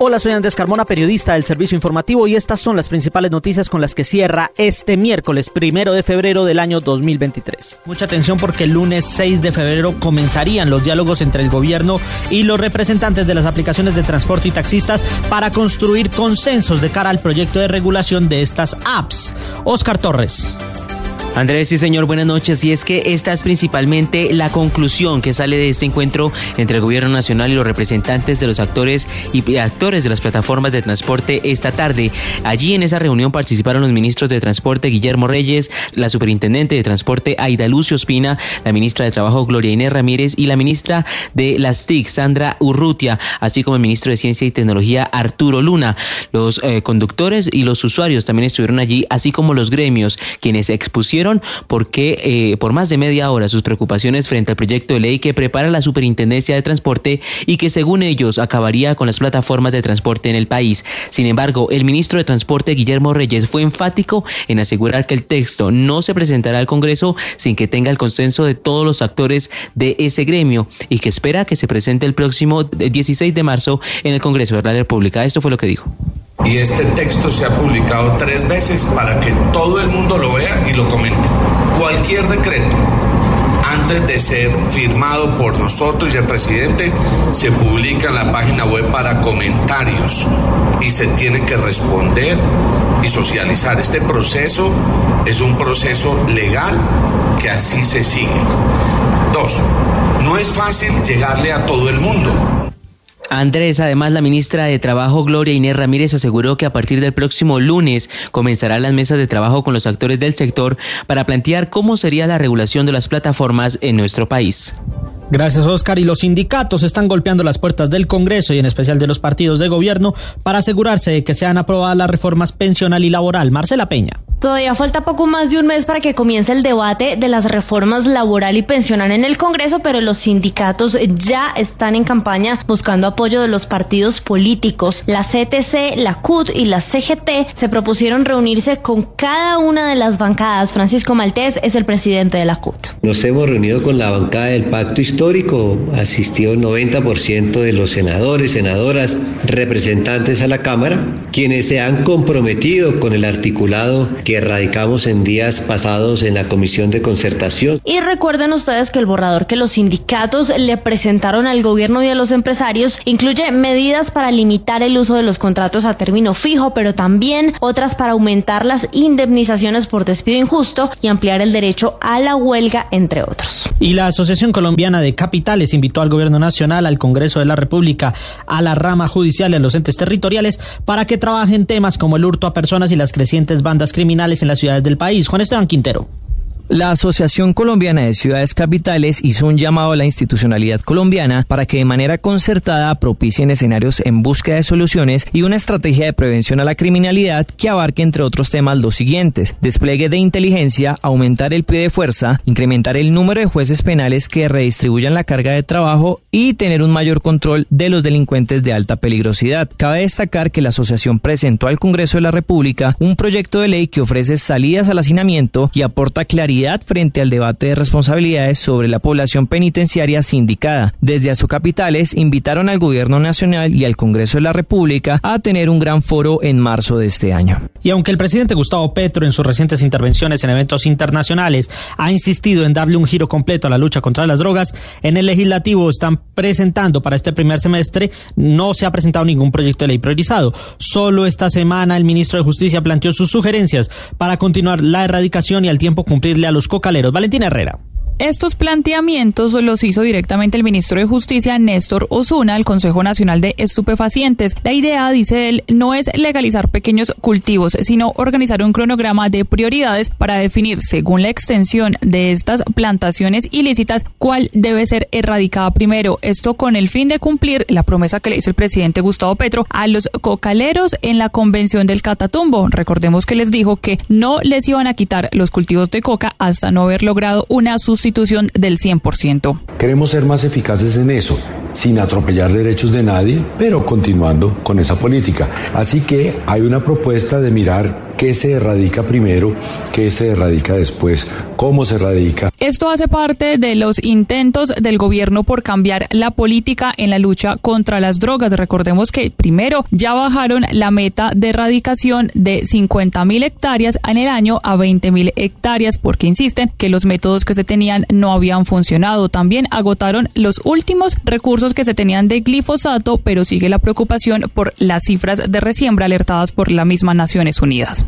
Hola, soy Andrés Carmona, periodista del Servicio Informativo y estas son las principales noticias con las que cierra este miércoles primero de febrero del año 2023. Mucha atención porque el lunes 6 de febrero comenzarían los diálogos entre el gobierno y los representantes de las aplicaciones de transporte y taxistas para construir consensos de cara al proyecto de regulación de estas apps. Oscar Torres. Andrés, sí señor, buenas noches. Y es que esta es principalmente la conclusión que sale de este encuentro entre el gobierno nacional y los representantes de los actores y actores de las plataformas de transporte esta tarde. Allí en esa reunión participaron los ministros de Transporte Guillermo Reyes, la superintendente de Transporte Aida Lucio Espina, la ministra de Trabajo Gloria Inés Ramírez y la ministra de las TIC Sandra Urrutia, así como el ministro de Ciencia y Tecnología Arturo Luna. Los eh, conductores y los usuarios también estuvieron allí, así como los gremios, quienes expusieron porque eh, por más de media hora sus preocupaciones frente al proyecto de ley que prepara la Superintendencia de Transporte y que según ellos acabaría con las plataformas de transporte en el país. Sin embargo, el ministro de Transporte Guillermo Reyes fue enfático en asegurar que el texto no se presentará al Congreso sin que tenga el consenso de todos los actores de ese gremio y que espera que se presente el próximo 16 de marzo en el Congreso de la República. Esto fue lo que dijo. Y este texto se ha publicado tres veces para que todo el mundo lo vea y lo comente. Cualquier decreto, antes de ser firmado por nosotros y el presidente, se publica en la página web para comentarios y se tiene que responder y socializar. Este proceso es un proceso legal que así se sigue. Dos, no es fácil llegarle a todo el mundo. Andrés, además la ministra de Trabajo Gloria Inés Ramírez aseguró que a partir del próximo lunes comenzarán las mesas de trabajo con los actores del sector para plantear cómo sería la regulación de las plataformas en nuestro país. Gracias, Oscar. Y los sindicatos están golpeando las puertas del Congreso y en especial de los partidos de gobierno para asegurarse de que sean aprobadas las reformas pensional y laboral. Marcela Peña. Todavía falta poco más de un mes para que comience el debate de las reformas laboral y pensional en el Congreso, pero los sindicatos ya están en campaña buscando apoyo de los partidos políticos. La CTC, la CUT y la CGT se propusieron reunirse con cada una de las bancadas. Francisco Maltés es el presidente de la CUT. Nos hemos reunido con la bancada del Pacto Histórico. Asistió el 90% de los senadores, senadoras, representantes a la Cámara, quienes se han comprometido con el articulado que radicamos en días pasados en la Comisión de Concertación. Y recuerden ustedes que el borrador que los sindicatos le presentaron al gobierno y a los empresarios incluye medidas para limitar el uso de los contratos a término fijo, pero también otras para aumentar las indemnizaciones por despido injusto y ampliar el derecho a la huelga, entre otros. Y la Asociación Colombiana de Capitales invitó al Gobierno Nacional, al Congreso de la República, a la rama judicial y a los entes territoriales para que trabajen temas como el hurto a personas y las crecientes bandas criminales en las ciudades del país. Juan Esteban Quintero. La Asociación Colombiana de Ciudades Capitales hizo un llamado a la institucionalidad colombiana para que de manera concertada propicien escenarios en búsqueda de soluciones y una estrategia de prevención a la criminalidad que abarque entre otros temas los siguientes, despliegue de inteligencia, aumentar el pie de fuerza, incrementar el número de jueces penales que redistribuyan la carga de trabajo y tener un mayor control de los delincuentes de alta peligrosidad. Cabe destacar que la asociación presentó al Congreso de la República un proyecto de ley que ofrece salidas al hacinamiento y aporta claridad frente al debate de responsabilidades sobre la población penitenciaria sindicada. Desde Capitales invitaron al Gobierno Nacional y al Congreso de la República a tener un gran foro en marzo de este año. Y aunque el presidente Gustavo Petro en sus recientes intervenciones en eventos internacionales ha insistido en darle un giro completo a la lucha contra las drogas, en el legislativo están presentando para este primer semestre, no se ha presentado ningún proyecto de ley priorizado. Solo esta semana el ministro de Justicia planteó sus sugerencias para continuar la erradicación y al tiempo cumplirle a los cocaleros. Valentina Herrera. Estos planteamientos los hizo directamente el ministro de Justicia, Néstor Osuna, al Consejo Nacional de Estupefacientes. La idea, dice él, no es legalizar pequeños cultivos, sino organizar un cronograma de prioridades para definir, según la extensión de estas plantaciones ilícitas, cuál debe ser erradicada primero. Esto con el fin de cumplir la promesa que le hizo el presidente Gustavo Petro a los cocaleros en la convención del Catatumbo. Recordemos que les dijo que no les iban a quitar los cultivos de coca hasta no haber logrado una sustitución del 100%. Queremos ser más eficaces en eso, sin atropellar derechos de nadie, pero continuando con esa política. Así que hay una propuesta de mirar qué se erradica primero, qué se erradica después, cómo se erradica. Esto hace parte de los intentos del gobierno por cambiar la política en la lucha contra las drogas. Recordemos que primero ya bajaron la meta de erradicación de 50 mil hectáreas en el año a 20 mil hectáreas porque insisten que los métodos que se tenían no habían funcionado. También agotaron los últimos recursos que se tenían de glifosato, pero sigue la preocupación por las cifras de resiembra alertadas por la misma Naciones Unidas.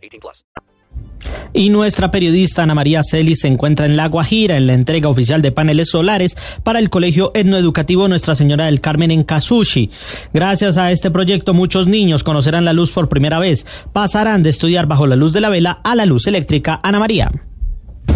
18 plus. Y nuestra periodista Ana María Celis se encuentra en La Guajira en la entrega oficial de paneles solares para el Colegio Etnoeducativo Nuestra Señora del Carmen en Casushi. Gracias a este proyecto muchos niños conocerán la luz por primera vez, pasarán de estudiar bajo la luz de la vela a la luz eléctrica. Ana María.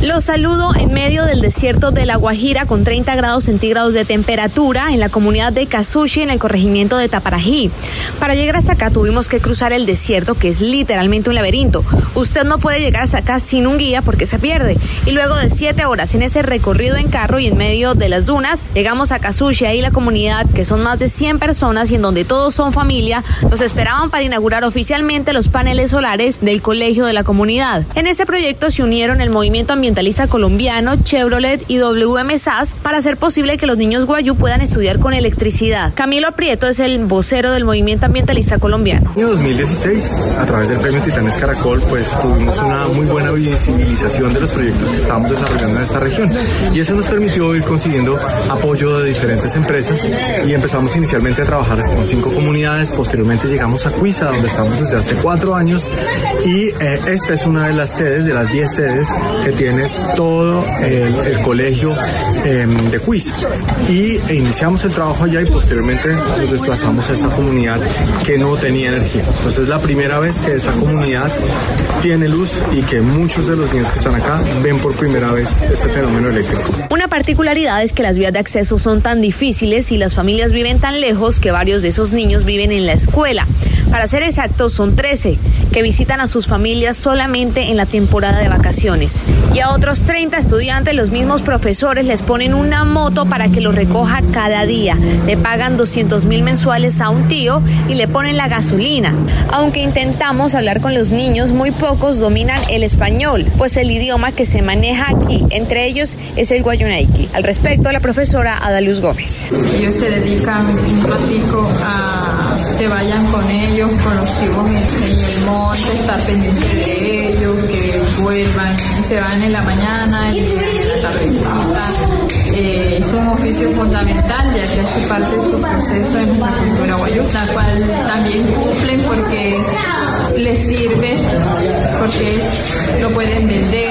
Los saludo en medio del desierto de La Guajira con 30 grados centígrados de temperatura en la comunidad de Casushi en el corregimiento de Taparají. Para llegar hasta acá tuvimos que cruzar el desierto que es literalmente un laberinto. Usted no puede llegar hasta acá sin un guía porque se pierde. Y luego de 7 horas en ese recorrido en carro y en medio de las dunas, llegamos a Casushi, ahí la comunidad que son más de 100 personas y en donde todos son familia, nos esperaban para inaugurar oficialmente los paneles solares del colegio de la comunidad. En este proyecto se unieron el movimiento ambiental ambientalista colombiano Chevrolet y WM SAS para hacer posible que los niños guayú puedan estudiar con electricidad. Camilo Aprieto es el vocero del movimiento ambientalista colombiano. En 2016, a través del premio Titanes Caracol, pues tuvimos una muy buena visibilización de los proyectos que estábamos desarrollando en esta región y eso nos permitió ir consiguiendo apoyo de diferentes empresas y empezamos inicialmente a trabajar con cinco comunidades, posteriormente llegamos a Cuisa, donde estamos desde hace cuatro años y eh, esta es una de las sedes, de las diez sedes que tiene todo el, colegio em, de Quiz. Y e iniciamos el trabajo allá y posteriormente nos desplazamos a esa comunidad que no tenía energía. Entonces es la primera vez que esa comunidad tiene luz y que muchos de los niños que están acá ven por primera vez este fenómeno eléctrico. Una particularidad es que las vías de acceso son tan difíciles y las familias viven tan lejos que varios de esos niños viven en la escuela. Para ser exactos, son 13 que visitan a sus familias solamente en la temporada de vacaciones. Y a otros 30 estudiantes, los mismos profesores les ponen una moto para que los recoja cada día. Le pagan 200 mil mensuales a un tío y le ponen la gasolina. Aunque intentamos hablar con los niños, muy pocos dominan el español, pues el idioma que se maneja aquí, entre ellos, es el guayuneiki. Al respecto, la profesora Adaluz Gómez. Ellos se dedican un ratico a se vayan con ellos, con los hijos en el monte, estar pendiente de ellos, que vuelvan, se van en la mañana, en la tardecita. Eh, es un oficio fundamental ya que hace parte de su proceso en la cultura guayú, la cual también cumplen porque les sirve, porque lo pueden vender,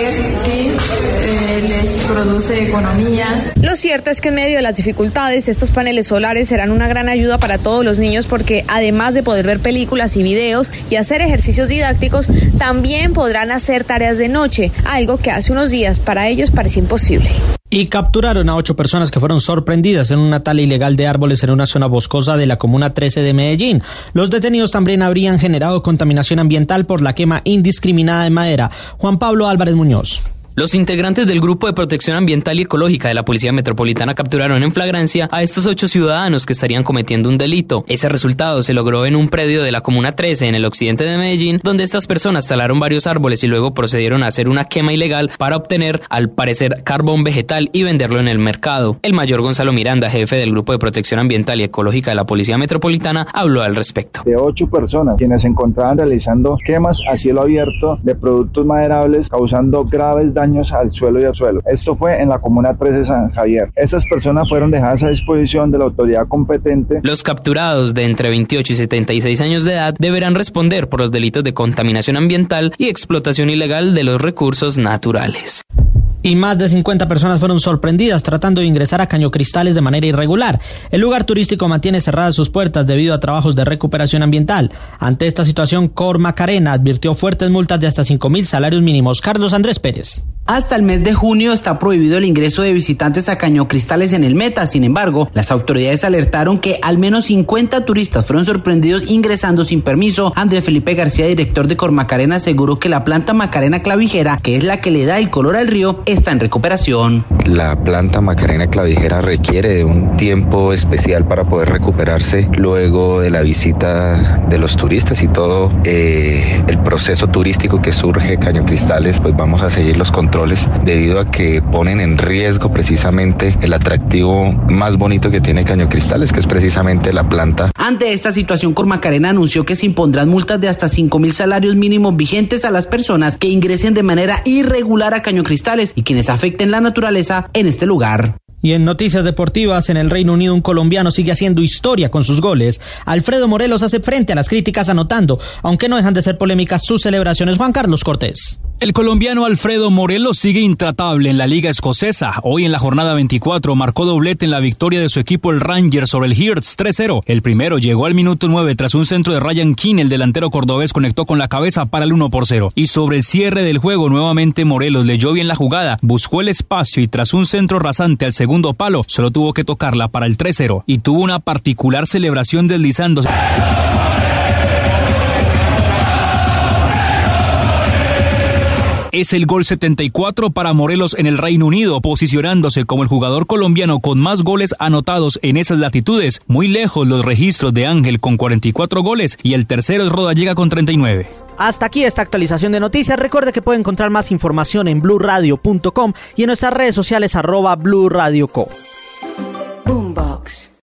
produce economía. Lo cierto es que en medio de las dificultades, estos paneles solares serán una gran ayuda para todos los niños porque además de poder ver películas y videos y hacer ejercicios didácticos, también podrán hacer tareas de noche, algo que hace unos días para ellos parecía imposible y capturaron a ocho personas que fueron sorprendidas en una tala ilegal de árboles en una zona boscosa de la Comuna 13 de Medellín. Los detenidos también habrían generado contaminación ambiental por la quema indiscriminada de madera. Juan Pablo Álvarez Muñoz. Los integrantes del Grupo de Protección Ambiental y Ecológica de la Policía Metropolitana capturaron en flagrancia a estos ocho ciudadanos que estarían cometiendo un delito. Ese resultado se logró en un predio de la Comuna 13 en el occidente de Medellín, donde estas personas talaron varios árboles y luego procedieron a hacer una quema ilegal para obtener, al parecer, carbón vegetal y venderlo en el mercado. El mayor Gonzalo Miranda, jefe del Grupo de Protección Ambiental y Ecológica de la Policía Metropolitana, habló al respecto. De ocho personas quienes se encontraban realizando quemas a cielo abierto de productos maderables causando graves daños daños al suelo y al suelo. Esto fue en la Comuna 13 San Javier. Estas personas fueron dejadas a disposición de la autoridad competente. Los capturados de entre 28 y 76 años de edad deberán responder por los delitos de contaminación ambiental y explotación ilegal de los recursos naturales y más de 50 personas fueron sorprendidas tratando de ingresar a Caño Cristales de manera irregular. El lugar turístico mantiene cerradas sus puertas debido a trabajos de recuperación ambiental. Ante esta situación, Cor Macarena advirtió fuertes multas de hasta 5 mil salarios mínimos. Carlos Andrés Pérez. Hasta el mes de junio está prohibido el ingreso de visitantes a Caño Cristales en el Meta. Sin embargo, las autoridades alertaron que al menos 50 turistas fueron sorprendidos ingresando sin permiso. Andrés Felipe García, director de Cormacarena, aseguró que la planta Macarena clavijera, que es la que le da el color al río, está en recuperación. La planta Macarena clavijera requiere de un tiempo especial para poder recuperarse luego de la visita de los turistas y todo eh, el proceso turístico que surge Caño Cristales, pues vamos a seguir los controles debido a que ponen en riesgo precisamente el atractivo más bonito que tiene Caño Cristales, que es precisamente la planta. Ante esta situación, Cormacarena anunció que se impondrán multas de hasta 5 mil salarios mínimos vigentes a las personas que ingresen de manera irregular a Caño Cristales y quienes afecten la naturaleza en este lugar. Y en noticias deportivas, en el Reino Unido un colombiano sigue haciendo historia con sus goles. Alfredo Morelos hace frente a las críticas anotando, aunque no dejan de ser polémicas sus celebraciones. Juan Carlos Cortés. El colombiano Alfredo Morelos sigue intratable en la liga escocesa. Hoy en la jornada 24 marcó doblete en la victoria de su equipo el Rangers sobre el Hearts 3-0. El primero llegó al minuto 9 tras un centro de Ryan King, el delantero cordobés conectó con la cabeza para el 1 por 0. Y sobre el cierre del juego nuevamente Morelos leyó bien la jugada, buscó el espacio y tras un centro rasante al segundo palo, solo tuvo que tocarla para el 3-0 y tuvo una particular celebración deslizándose. Es el gol 74 para Morelos en el Reino Unido, posicionándose como el jugador colombiano con más goles anotados en esas latitudes, muy lejos los registros de Ángel con 44 goles y el tercero es Rodallega con 39. Hasta aquí esta actualización de noticias. Recuerde que puede encontrar más información en blurradio.com y en nuestras redes sociales arroba blurradioco. Boombox.